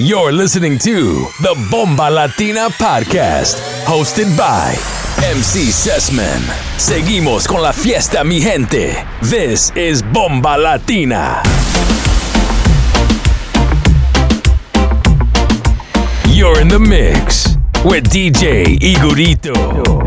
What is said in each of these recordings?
You're listening to the Bomba Latina Podcast, hosted by MC Sessman. Seguimos con la fiesta, mi gente. This is Bomba Latina. You're in the mix with DJ Igorito.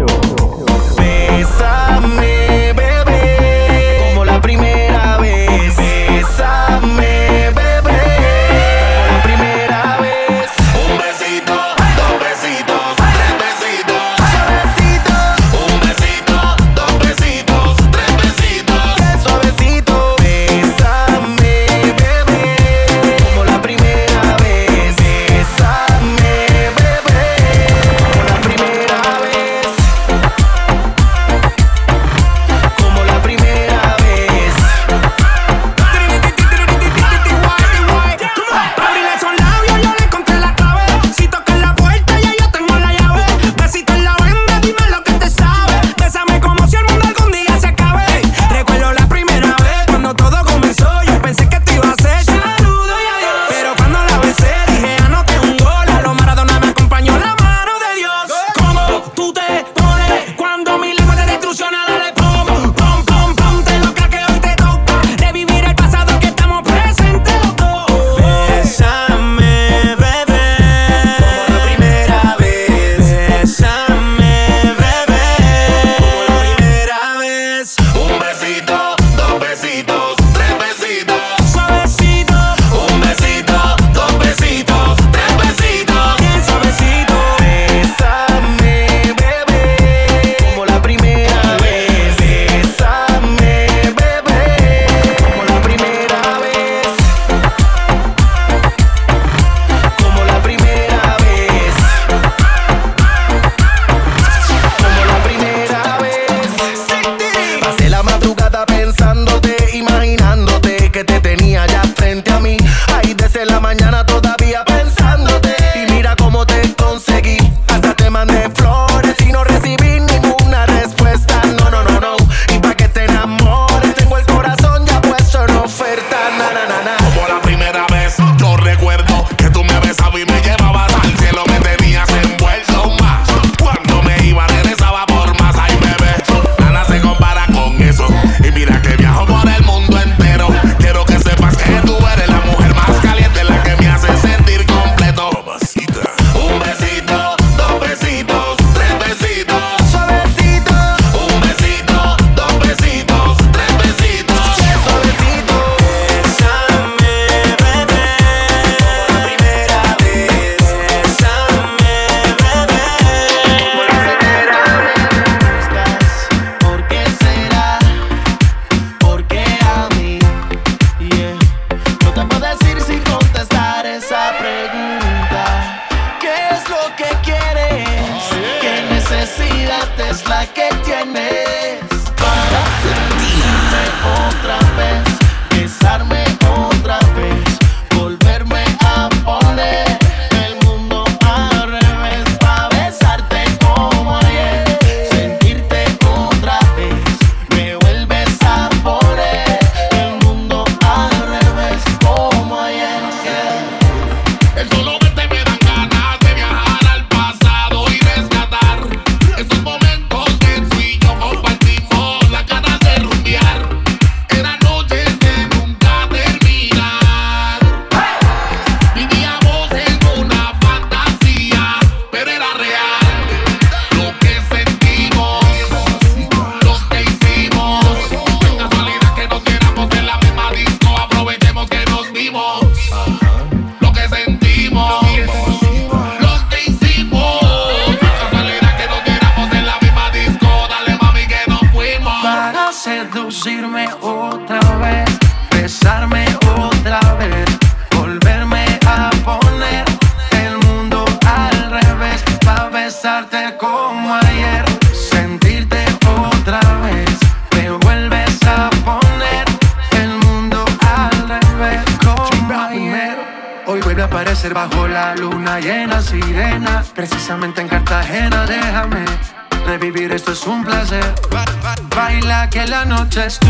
touch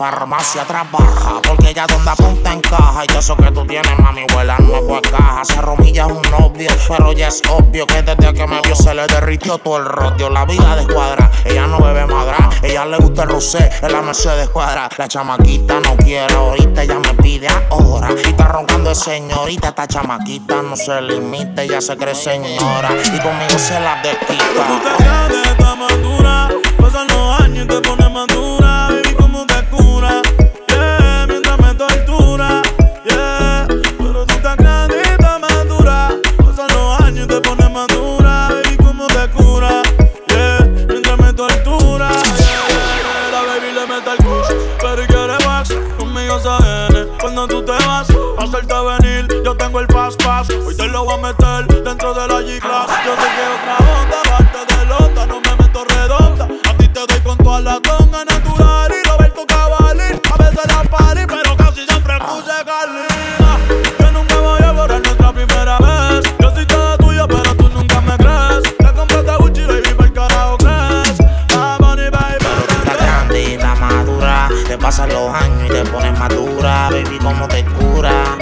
farmacia trabaja. Porque ella donde apunta en caja. Y eso que tú tienes, mami, huela no fue caja. Se romilla un novio, pero ya es obvio que desde que me vio se le derritió todo el rodio. La vida de escuadra, ella no bebe madra. Ella le gusta el rosé, en la Mercedes cuadra. La chamaquita no quiere ahorita, ella me pide ahora. Y está roncando de señorita, esta chamaquita no se limita, ella se cree señora. Y conmigo se la desquita. Tú te crees que está más dura, pasan los años y te pones más dura. Hoy te lo voy a meter dentro de la G-Class. Yo sé que otra onda, parte de lota, no me meto redonda. A ti te doy con toda la tonga natural y Roberto Cavalín. A veces la parí, pero casi siempre puse Carlina. Yo nunca voy a borrar nuestra primera vez. Yo soy toda tuya, pero tú nunca me crees. Te compraste Gucci y vive el carajo crees. La money, baby. Pero tú estás grande madura. Te pasan los años y te pones madura. Baby, ¿cómo te cura?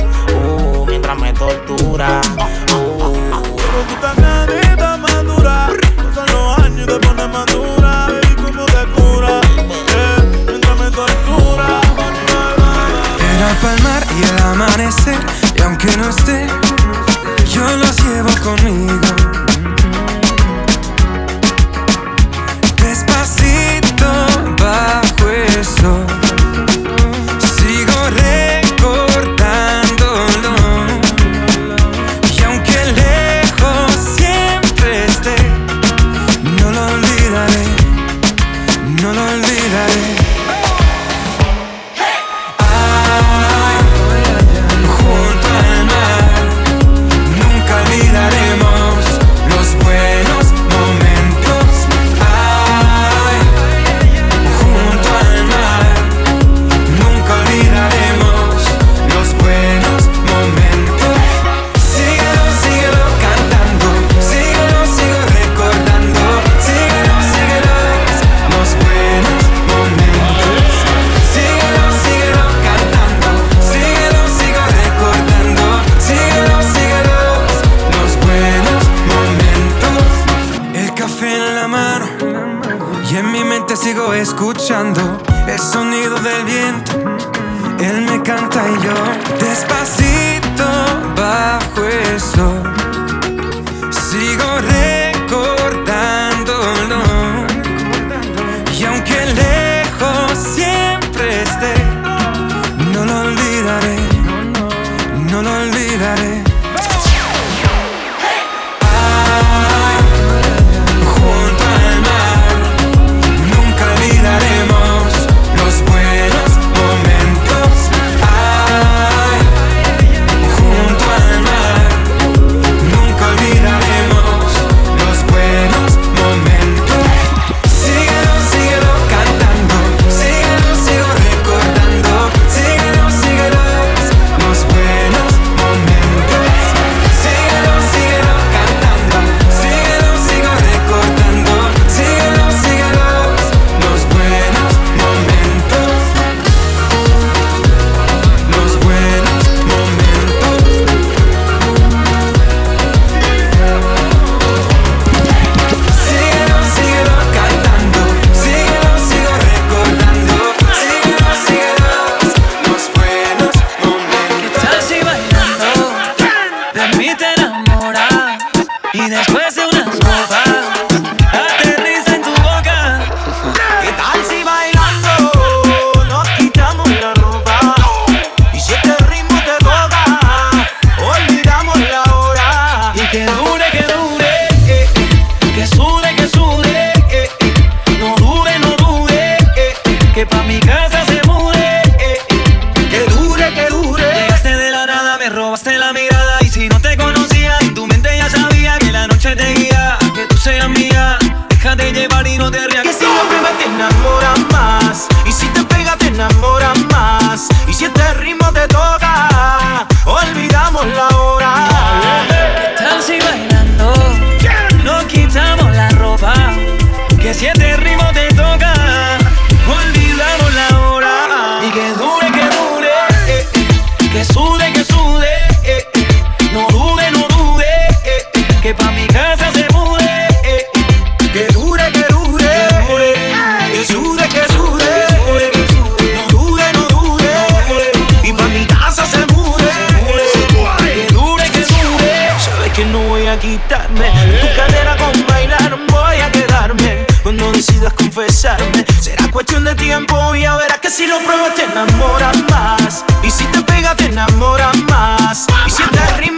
En tu cadera con bailar voy a quedarme. Cuando decidas confesarme, será cuestión de tiempo y ya verás que si lo pruebas te enamoras más. Y si te pegas te enamoras más. Y si te arrimas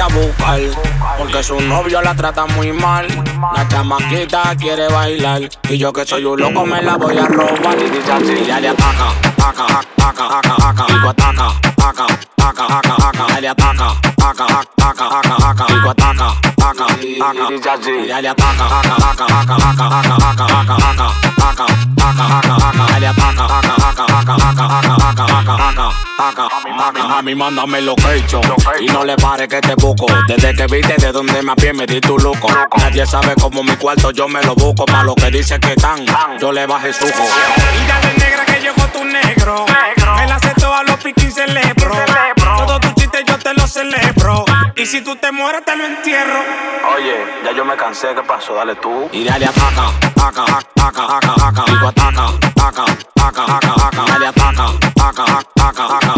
a buscar. Porque su novio la trata muy mal. La chamaquita quiere bailar. Y yo que soy un loco me la voy a robar. Y ya le ataca, ataca, ataca, ataca, ataca. Digo ataca, ataca, ataca, ataca, ataca. Ya le ataca, ataca, ataca, ataca, ataca. Digo ataca, ataca, ataca. Y ya le ataca, ataca, ataca, ataca, ataca, ataca, ataca, ataca. Ataca, ataca, ataca, ataca. Ya le ataca, ataca, ataca, ataca, ataca, ataca, ataca, ataca. A mí mándame location. Y no le pare que te busco. Desde que viste de donde me apié, me di tu luco. Nadie sabe cómo mi cuarto yo me lo busco. Pa' lo que dice que están, yo le bajé suco. Y dale negra que llegó tu negro. Me la aceptó a los piquín celebro. Todo tu chiste yo te lo celebro. Y si tú te mueres, te lo entierro. Oye, ya yo me cansé, ¿qué pasó? Dale tú. Y dale ataca, ataca, ataca, ataca, ataca. Digo ataca, ataca, ataca, ataca. Dale ataca, ataca, ataca, ataca.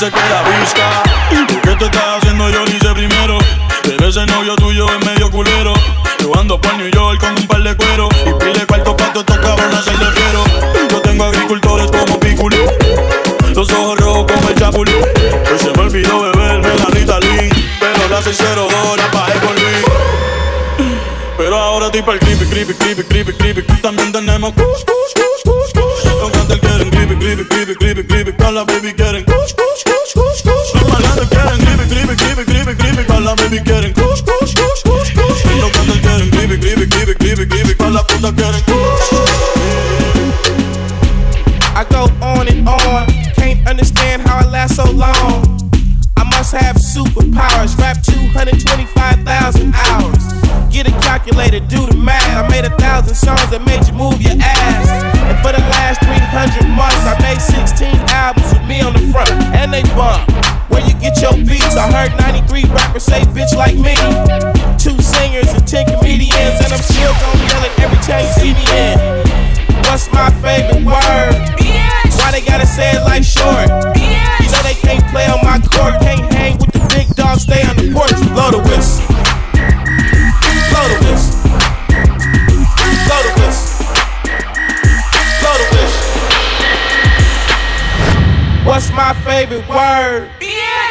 dice que la busca. ¿Qué te estás haciendo? Yo lo hice primero. Pero ese novio tuyo es medio culero. Yo ando por New York con un par de cuero. Y pide cuarto pato, estos cabrones se quiero. Yo tengo agricultores como Piccolo. Los ojos rojos como el Chapulín. Hoy se me olvidó beberme la Ritalin. Pero la 602 la bajé con Luis. Pero ahora tipo el creepy, creepy, creepy, creepy, creepy. También tenemos cuscus.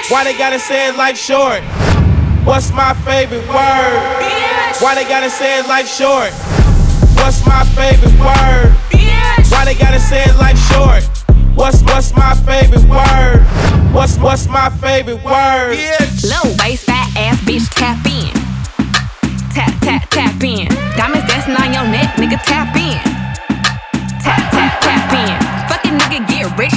Why they gotta say life short? What's my favorite word? Bitch. Why they gotta say life short? What's my favorite word? Bitch. Why they gotta say life short? What's what's my favorite word? What's what's my favorite word? Bitch. Low waist fat ass bitch tap in. Tap tap tap in. Diamonds dancing on your neck, nigga tap in. Tap tap tap in. Fucking nigga get rich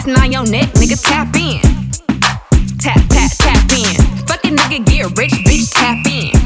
Passing on your neck, nigga, tap in. Tap, tap, tap in. Fucking nigga, get rich, bitch, tap in.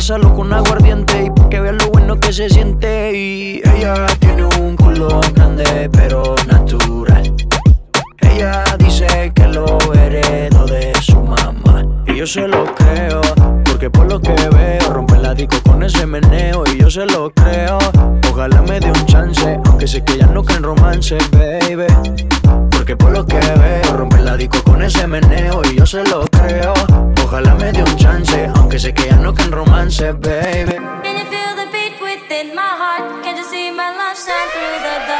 pásalo con aguardiente y porque veas lo bueno que se siente. Y ella tiene un culo grande, pero natural. Ella dice que lo heredó de su mamá. Y yo se lo creo, porque por lo que veo, rompe la disco con ese meneo. Y yo se lo creo, ojalá me dé un chance, aunque sé que ya no creen romance, baby. Porque por lo que veo, romper la disco con ese meneo y yo se lo creo. Ojalá me dé un chance, aunque sé que ya no can romance, baby. Can you feel the beat within my heart? Can you see my love shine through the dark?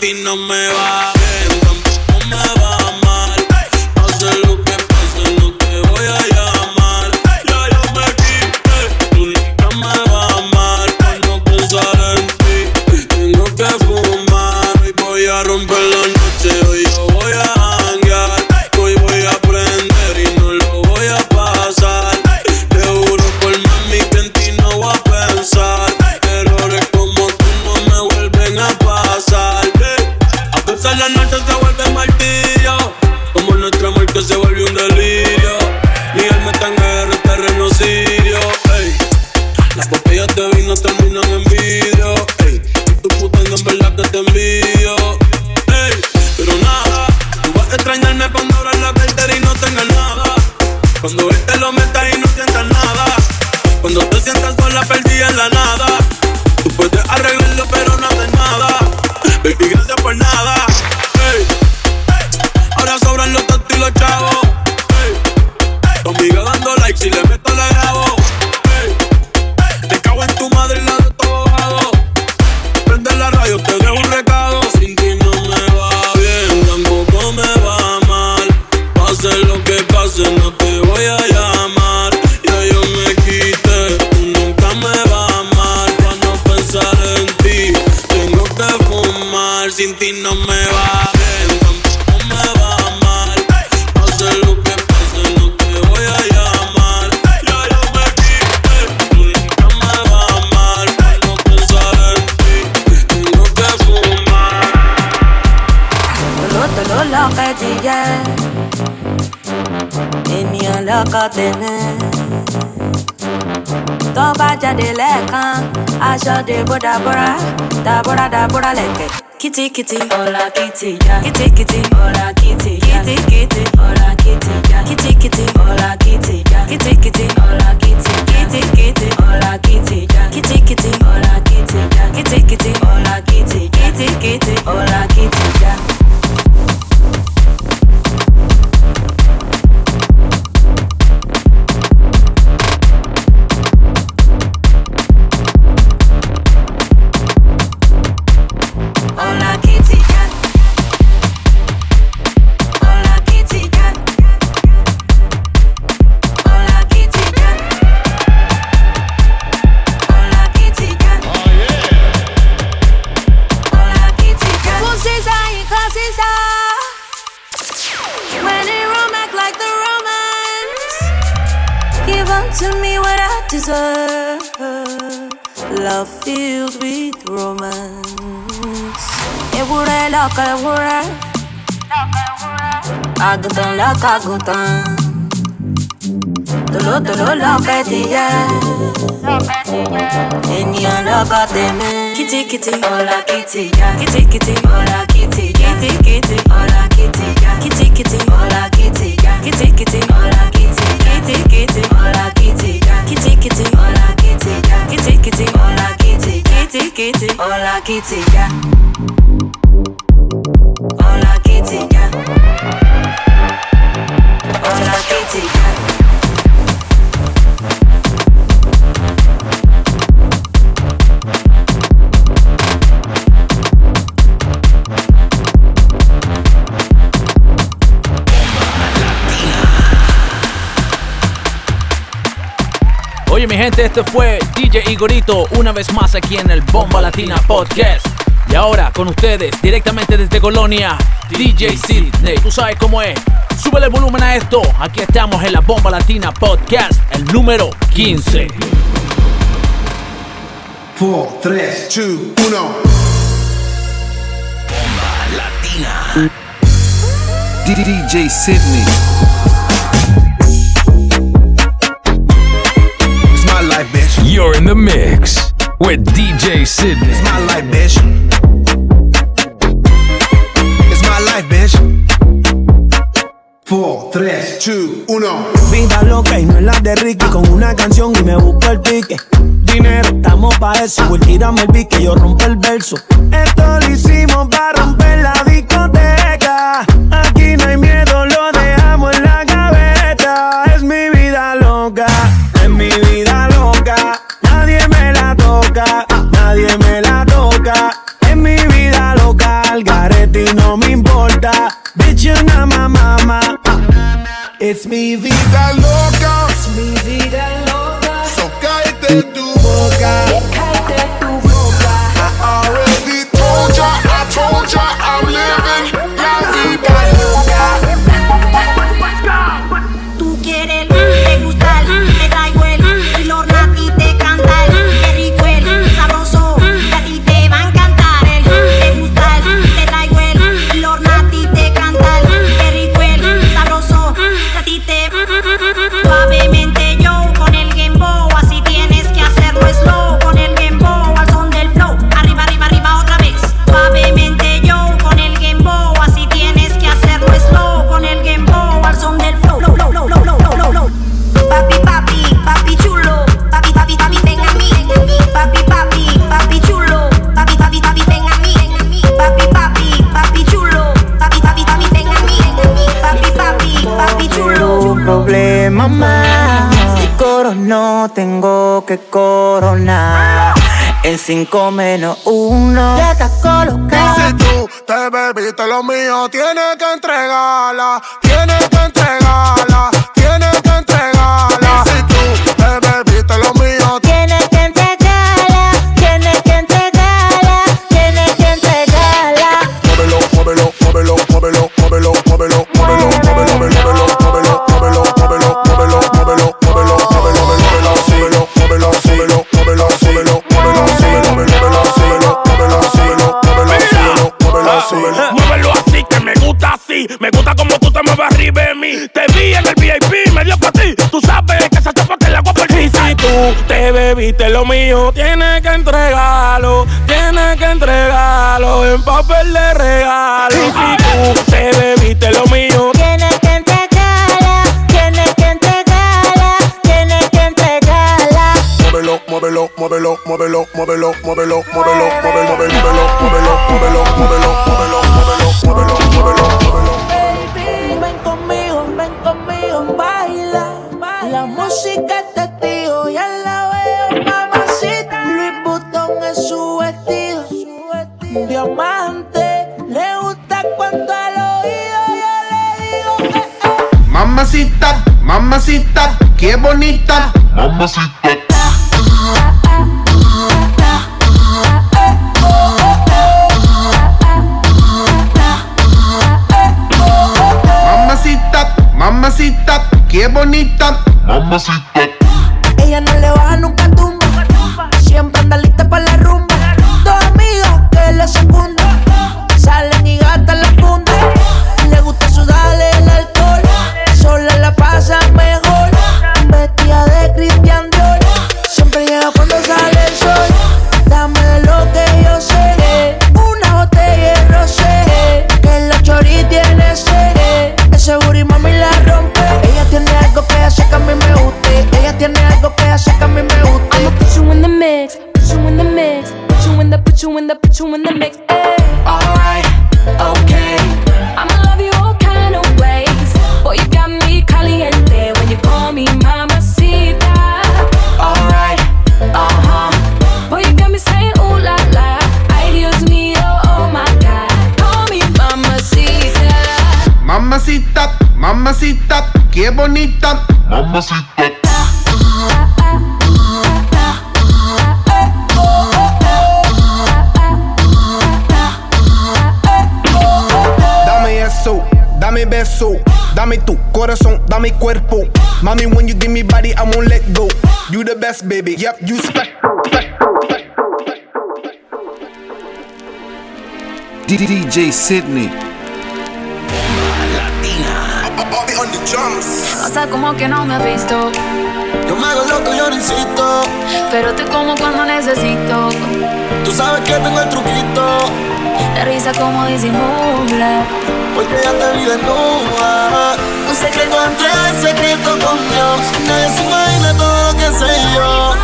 Ti no me like she le met jáde lẹ́ẹ̀kan aṣọ dèbò dàbọ̀rà dàbọ̀rà dàbọ̀rà lẹ̀kẹ̀. kìtìkìtì ọ̀la kìtì já kìtìkìtì ọ̀la kìtì já kìtìkìtì ọ̀la kìtì já kìtìkìtì ọ̀la kìtì já kìtìkìtì ọ̀la kìtì kìtìkìtì ọ̀la kìtì já kìtìkìtì ọ̀la kìtì já kìtìkìtì ọ̀la kìtì kìtìkìtì ọ̀la kìtì já. Love filled with romance. Ewúrẹ́ lọ́kọ̀ ewúrẹ́. Àgùntàn lọ́kọ̀ àgùntàn. Tòlótòló lọ́kọ̀ ẹdìyẹ. Ènìyàn lọ́kọ̀ tèmi. Kìtìkìtì ọ̀la kìtì ya. Kìtìkìtì ọ̀la kìtì ya. Kìtìkìtì ọ̀la kìtì ya. Kìtìkìtì ọ̀la ya. Kìtìkìtì kitty. Hola kitty, yeah. Oye mi gente, este fue DJ Igorito una vez más aquí en el Bomba Latina Podcast. Y ahora con ustedes, directamente desde Colonia, DJ Sidney. Tú sabes cómo es. Súbele el volumen a esto. Aquí estamos en la Bomba Latina Podcast, el número 15. 4, 3, 2, 1. Bomba Latina. DJ Sidney. You're in the mix with DJ Sydney. It's my life, bitch. It's my life, bitch. 4, 3, 2, 1. Vida loca y no es la de Ricky. Con una canción y me busco el pique. Dinero, estamos pa' eso. Voy, tírame el beat que yo rompo el verso. Esto lo hicimos para romper la discoteca. It's mi vida loca. Es mi vida loca. So cállate tú. que corona. En 5 menos 1 ya estás colocada. Y si tú te bebiste lo mío, tienes que entregarla. Tienes que entregarla. Tienes que entregarla. Y si tú te bebiste lo mío. queriste lo mío, tienes que entregarlo, tienes que entregarlo en papel de regalo. Ah, beso. Dame tu corazón, dame cuerpo. Mommy, when you give me body, I won't let go. You the best, baby. Yep, you special. DJ Sydney. O sea, como que no me has visto. Yo me hago loco, yo no insisto. Pero te como cuando necesito. Tú sabes que tengo el truquito. La risa como disimula voy creando vida nueva. Un secreto entre el secreto con Dios. Nadie se imagina todo lo que sé yo.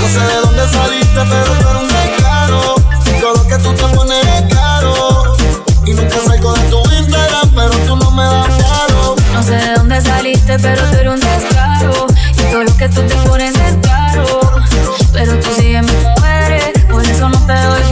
No sé de dónde saliste, pero tú eres un regalo. Todo lo que tú te pones es caro. Y nunca salgo de tu Instagram, pero tú no me das caro. No sé de dónde saliste, pero tú eres un descaro. Y todo lo que tú te pones es caro. Pero tú sigues me mueres, por eso no te doy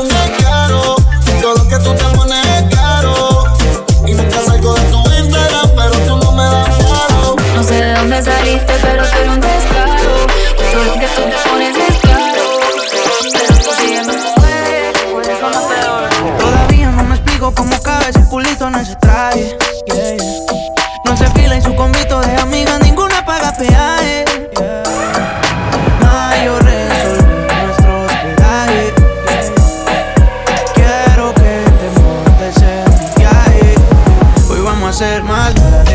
cómo cabe ese culito en ese traje. No se fila en su convito de amiga, ninguna paga peaje. Yeah. Mayo resolví nuestro hospedaje. Quiero que te montes en mi viaje. Hoy vamos a hacer maldad.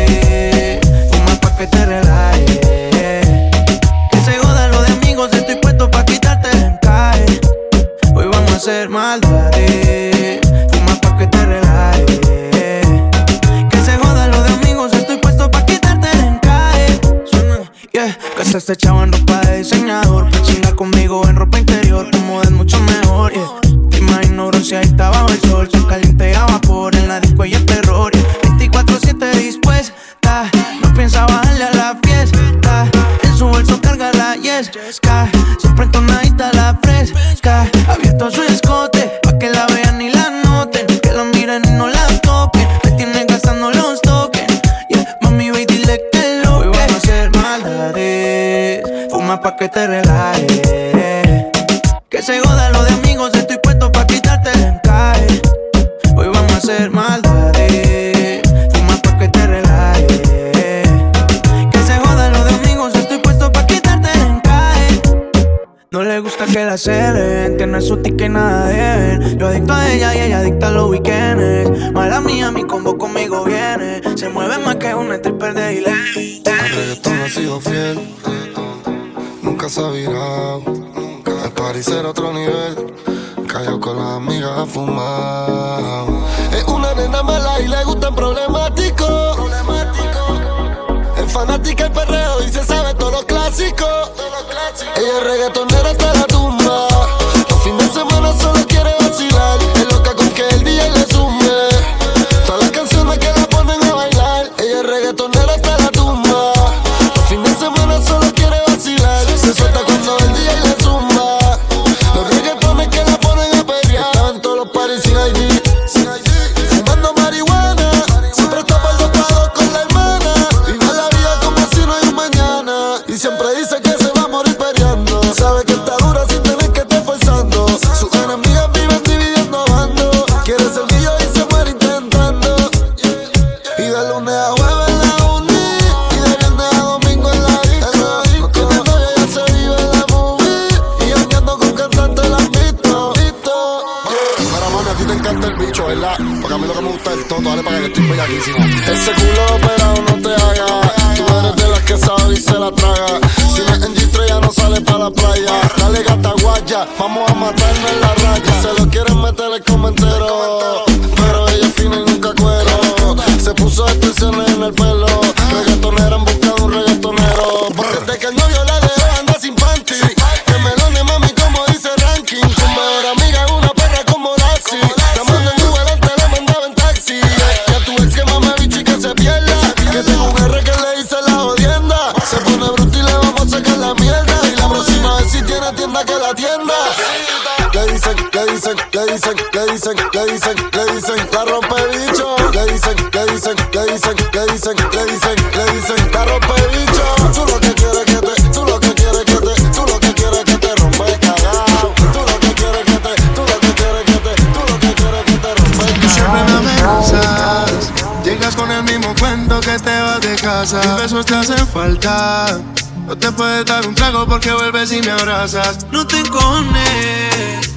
te hace falta. No te puedes dar un trago porque vuelves y me abrazas. No te encones.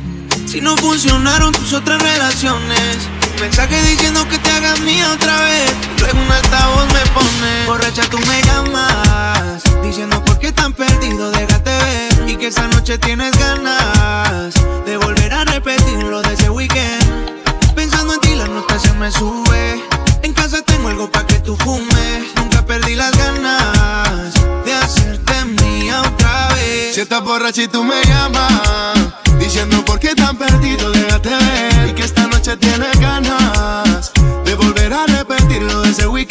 Si no funcionaron tus otras relaciones. Mensaje diciendo que te hagas mía otra vez. Luego un altavoz me pone. Borracha, tú me llamas. Diciendo por qué tan perdido, déjate ver. Y que esa noche tienes ganas de volver a repetir lo de ese weekend. Pensando en ti, la nota se me sube Si estás borracha y tú me llamas, diciendo por qué tan perdido, déjate ver. Y que esta noche tienes ganas de volver a repetir lo de ese weekend.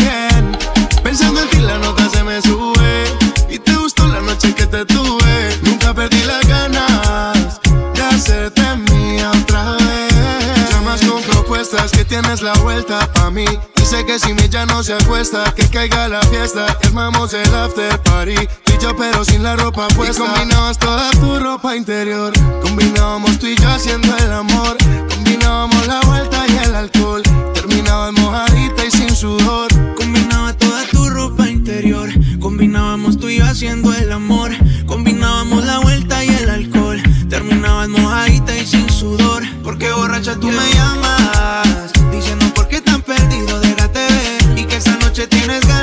tienes la vuelta pa' mí. Y sé que si mi ya no se acuesta, que caiga la fiesta. Y armamos el after party. Y yo, pero sin la ropa puesta. Combinabas toda tu ropa interior. Combinábamos tú y yo haciendo el amor. Combinábamos la vuelta y el alcohol. Terminabas mojadita y sin sudor. Combinaba toda tu ropa interior. Combinábamos tú y yo haciendo el amor. Combinábamos la vuelta y el alcohol. Terminabas mojadita y sin sudor. Porque borracha tú me llamas tienes ganas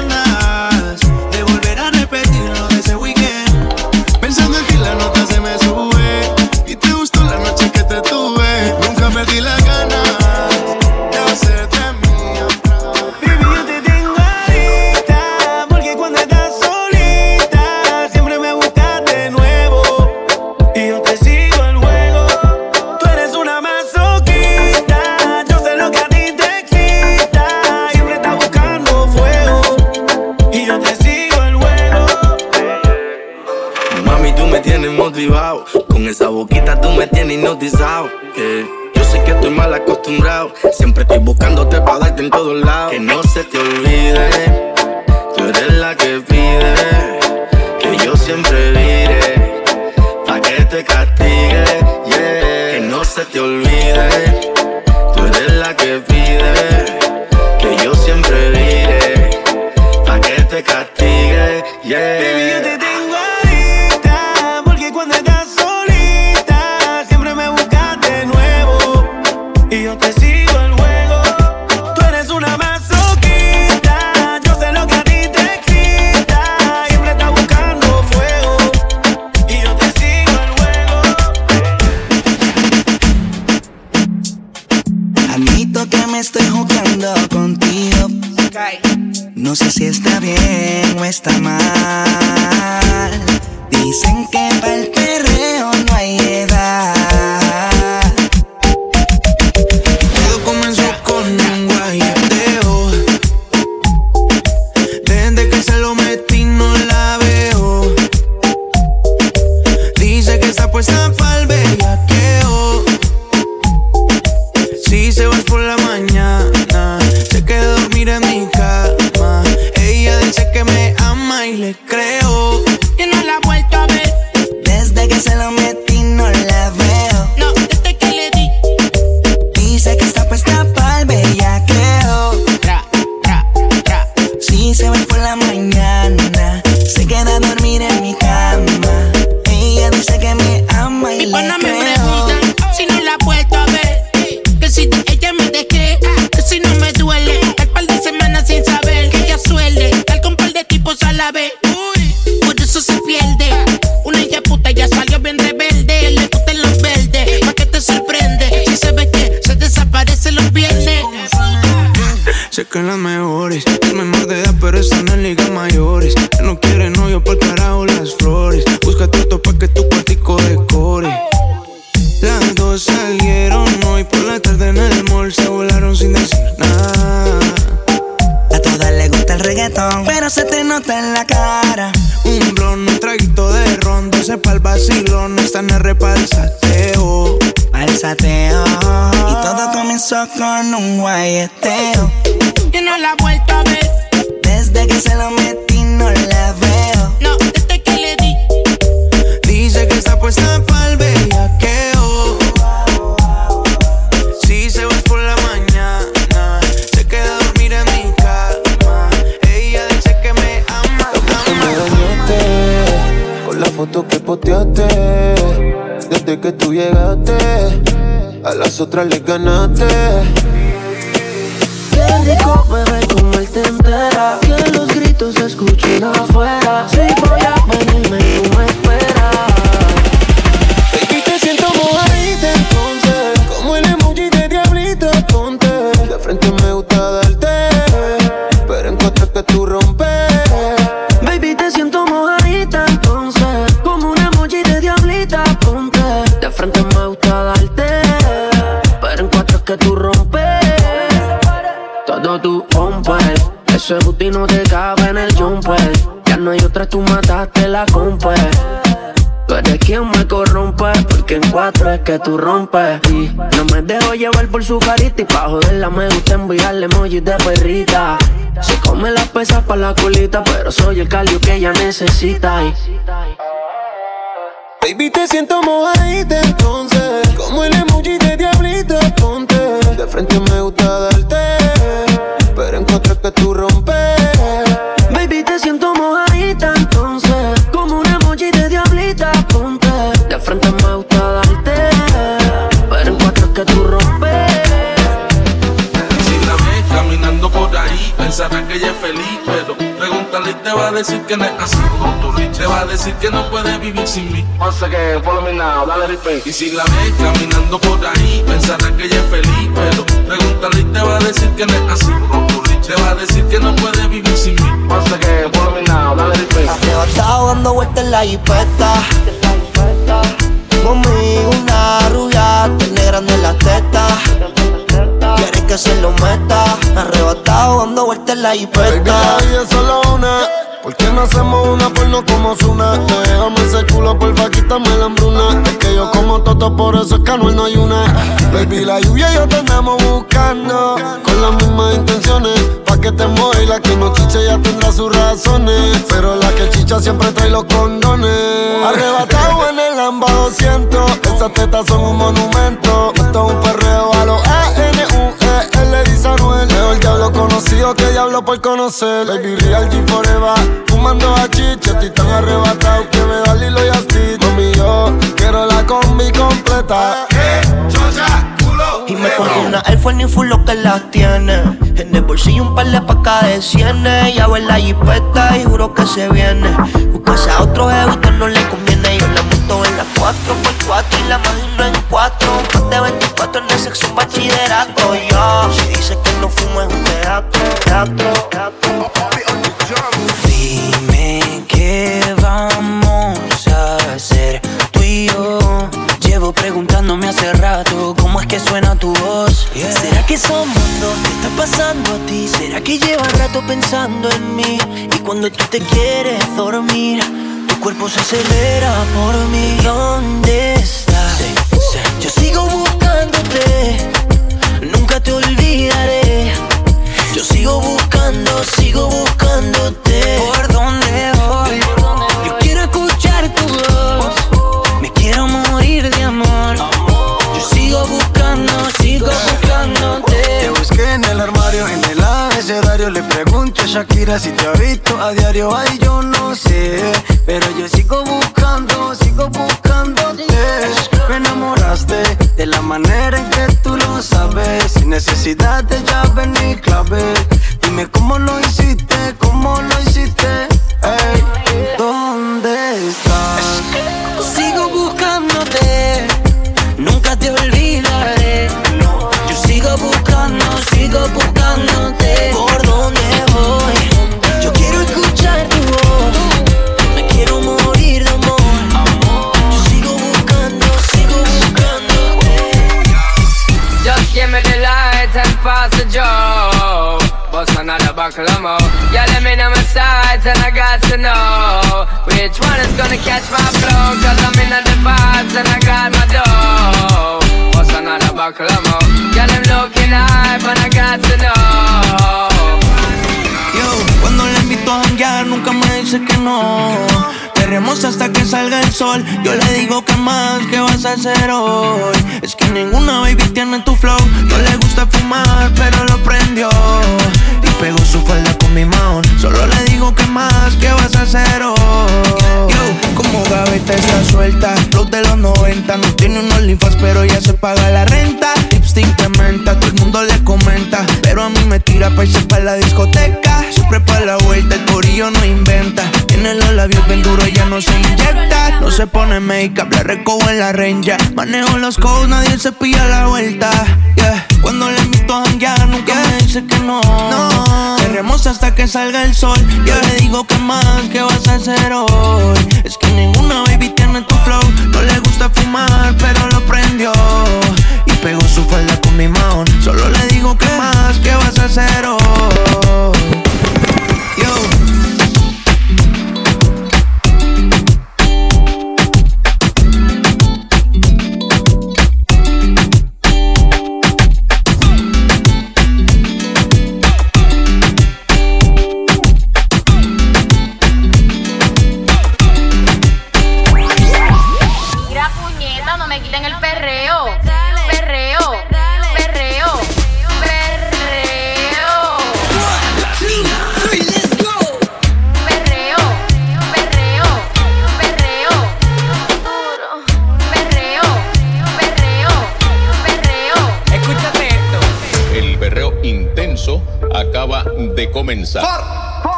Yo sé que estoy mal acostumbrado. Siempre estoy buscándote para darte en todos lados. Que no se te olvide, tú eres la que pide. no y por la tarde en el mall se volaron sin decir nada. A todas les gusta el reggaetón, pero se te nota en la cara. Un blon, un traguito de ron, doce pa'l vacilón, están a repalsateo. Palsateo. Y todo comenzó con un guayeteo. Y no la he vuelto a ver. Desde que se lo metí no la veo. No, desde que le di. Dice que está puesta pa'l que foto que posteaste. Desde que tú llegaste, a las otras les ganaste. Ese booty no te cabe en el jumper. Ya no hay otra, tú mataste la compa. Tú eres quien me corrompe, porque en cuatro es que tú rompes. Y no me dejo llevar por su carita y pa' joderla me gusta enviarle emojis de perrita. Se come las pesas pa' la colita, pero soy el calio que ella necesita. Baby, te siento mojadita entonces Como el emoji de diablito, ponte De frente me gusta darte Encuentro que tú rompes Baby, te siento mojadita entonces. Como un emoji de diablita, ponte. De frente me gusta darte. Pero en cuatro es que tú rompes. Si la ves caminando por ahí, pensará que ella es feliz, pero pregúntale y te va a decir que no es así. Con tu rich te va a decir que no puede vivir sin mí. Once again, follow me now, dale repeat. Y si la ves caminando por ahí, pensará que ella es feliz, pero pregúntale y te va a decir que no es así. Te va a decir que no puede vivir sin mí. Once again, follow me now, dale. Arrebatado dando vueltas en la jipeta. Conmigo una rubia, tiene grande en la teta. Quiere que se lo meta. Arrebatado dando vueltas en la Baby, jipeta. la vida es solo una. ¿Por qué no hacemos una porno como Zuna? Déjame ese culo, porfa, quítame la hambruna. Es que yo como toto, por eso es que no hay una. Baby, la lluvia y yo te andamos buscando. Con las mismas intenciones. Pa' que te mueva y la que no chiche ya tendrá sus razones. Pero la que chicha siempre trae los condones. Arrebatado en el Lamba 200. Esas tetas son un monumento. Esto es un perreo a los A-N-U-E. Él le dice a Anuel. Mejor diablo conocido que diablo por conocer. Baby, real G forever. Fumando a chicha, estoy tan arrebatado que me da Lilo y Asti. Mami, yo quiero la combi completa. Y me compré una Air Force ni full lo que las tiene. En el bolsillo un par de pacas de cienes. Ya en la jipeta y juro que se viene. Buscase a otro jevito no le conviene. Yo la monto en la 4x4 y la imagino en 4. Más de 24 en el sexo un bachillerato. Yo, si dice que no fumo en un teatro, teatro, teatro. Dime qué vamos a hacer tú y yo. Llevo preguntándome hace rato cómo es que suena tu voz. ¿Será que somos dos? ¿Qué está pasando a ti? ¿Será que llevas rato pensando en mí? Y cuando tú te quieres dormir, tu cuerpo se acelera por mí. ¿Dónde estás? sincero make-up, la en la renja. Manejo los codes, nadie se pilla la vuelta. Yeah. Cuando le invito a janguear, nunca me dice que no. No, Cerremos hasta que salga el sol. Yo yeah. le digo que más, que vas a hacer hoy. Es que ninguna baby tiene tu flow. No le gusta fumar, pero lo prendió. Y pegó su falda con mi mano. Solo le digo que más, que vas a hacer hoy.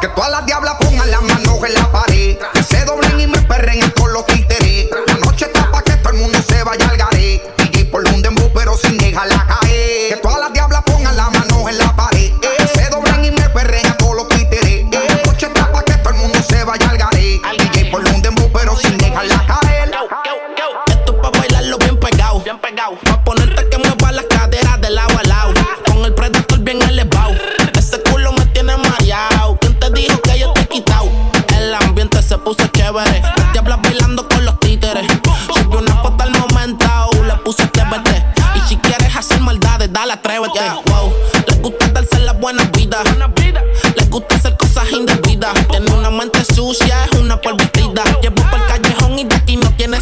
Que todas las diablas pongan las manos en la pared. Que se doblen y me perren a todos los títeres. La noche está para que todo el mundo se vaya al garé. Y por un dembow pero sin dejar la cara.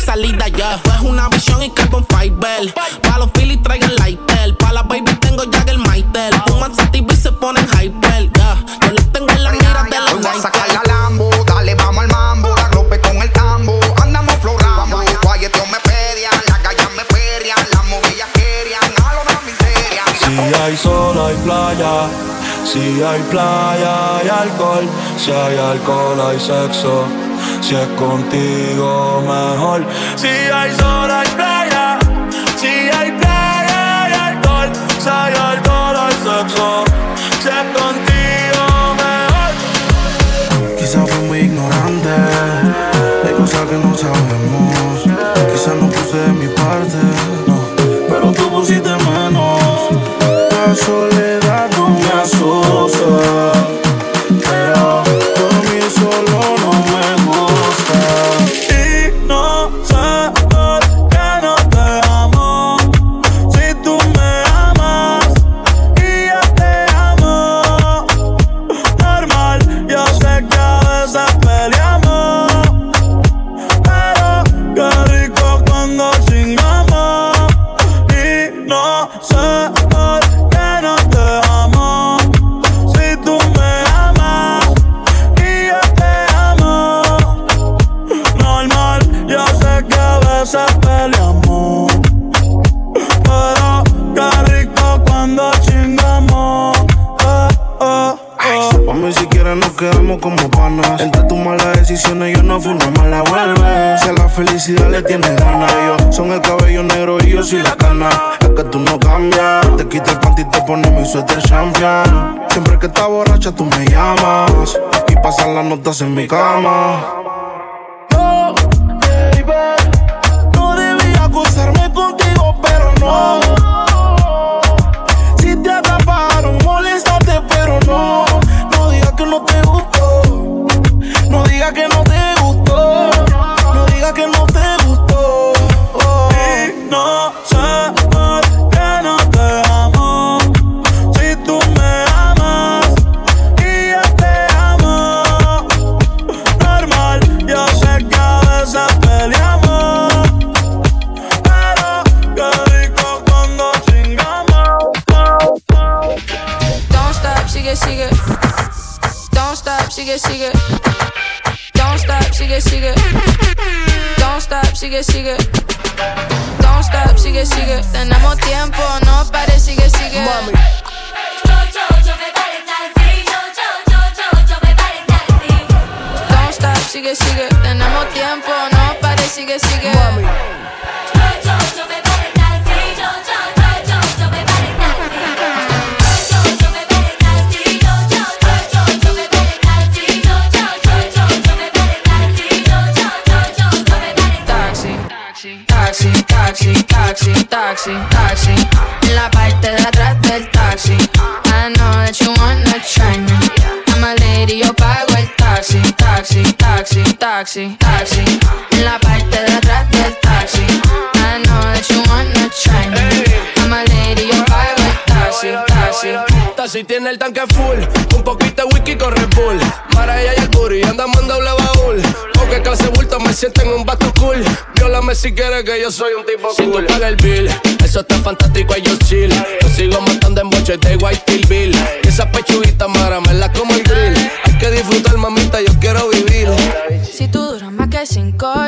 salida ya. Yeah. Una visión y carbon fiber. Pa' los Philly traigan lighter. Pa' la baby tengo ya el Maitel. Fuman sativa y se ponen hyper. Yeah. Yo les tengo en la mira de la Hoy voy a sacar la Lambo, dale, vamos al mambo. La rompe con el tambo, andamos floramos. Guayetos me pedian, las gallas me ferian. Las movillas querían, a lo más miseria. Si hay sol, hay playa. Si hay playa, hay alcohol. Si hay alcohol, hay sexo noche contigo mejor. Si hay sol, hay en mi cama.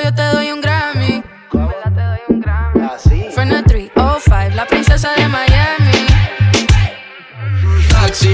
yo te doy un Grammy. ¿Cómo? Te doy un Grammy. Fernet 305, la princesa de Miami. Taxi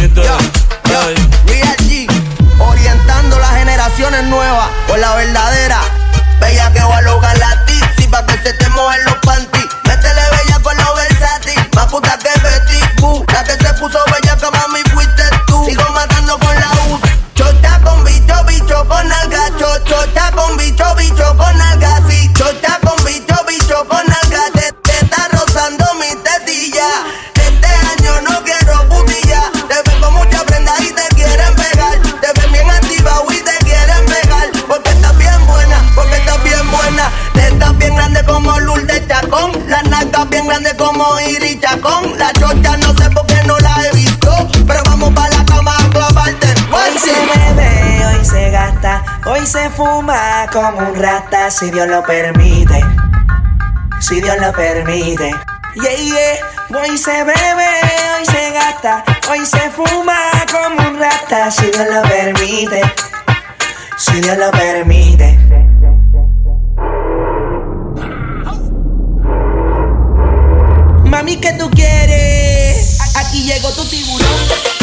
como un rata si Dios lo permite. Si Dios lo permite. Yeah, yeah. Hoy se bebe, hoy se gasta, hoy se fuma como un rata si Dios lo permite. Si Dios lo permite. Mami, ¿qué tú quieres? Aquí llegó tu tiburón.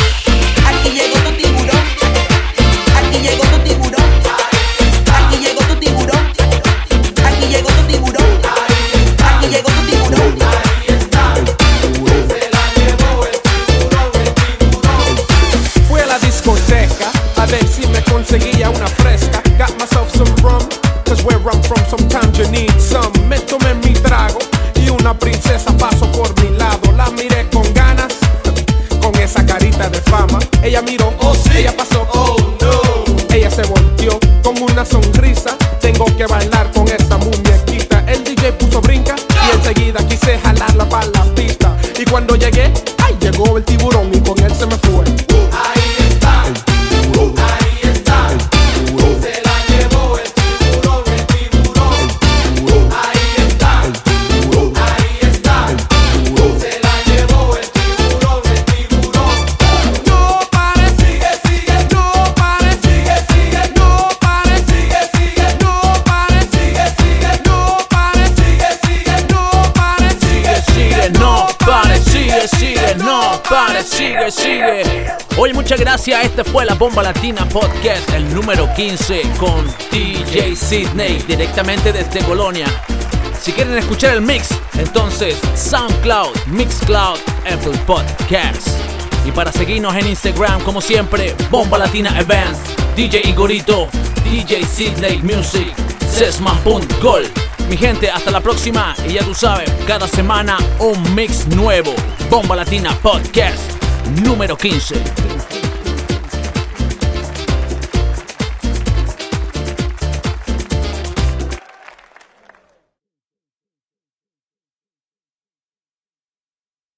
Bomba Latina Podcast, el número 15, con DJ Sidney, directamente desde Colonia. Si quieren escuchar el mix, entonces SoundCloud, Mixcloud, Apple Podcasts. Y para seguirnos en Instagram, como siempre, Bomba Latina Events, DJ Igorito, DJ Sidney Music, Sesman.gol. Mi gente, hasta la próxima. Y ya tú sabes, cada semana un mix nuevo. Bomba Latina Podcast número 15.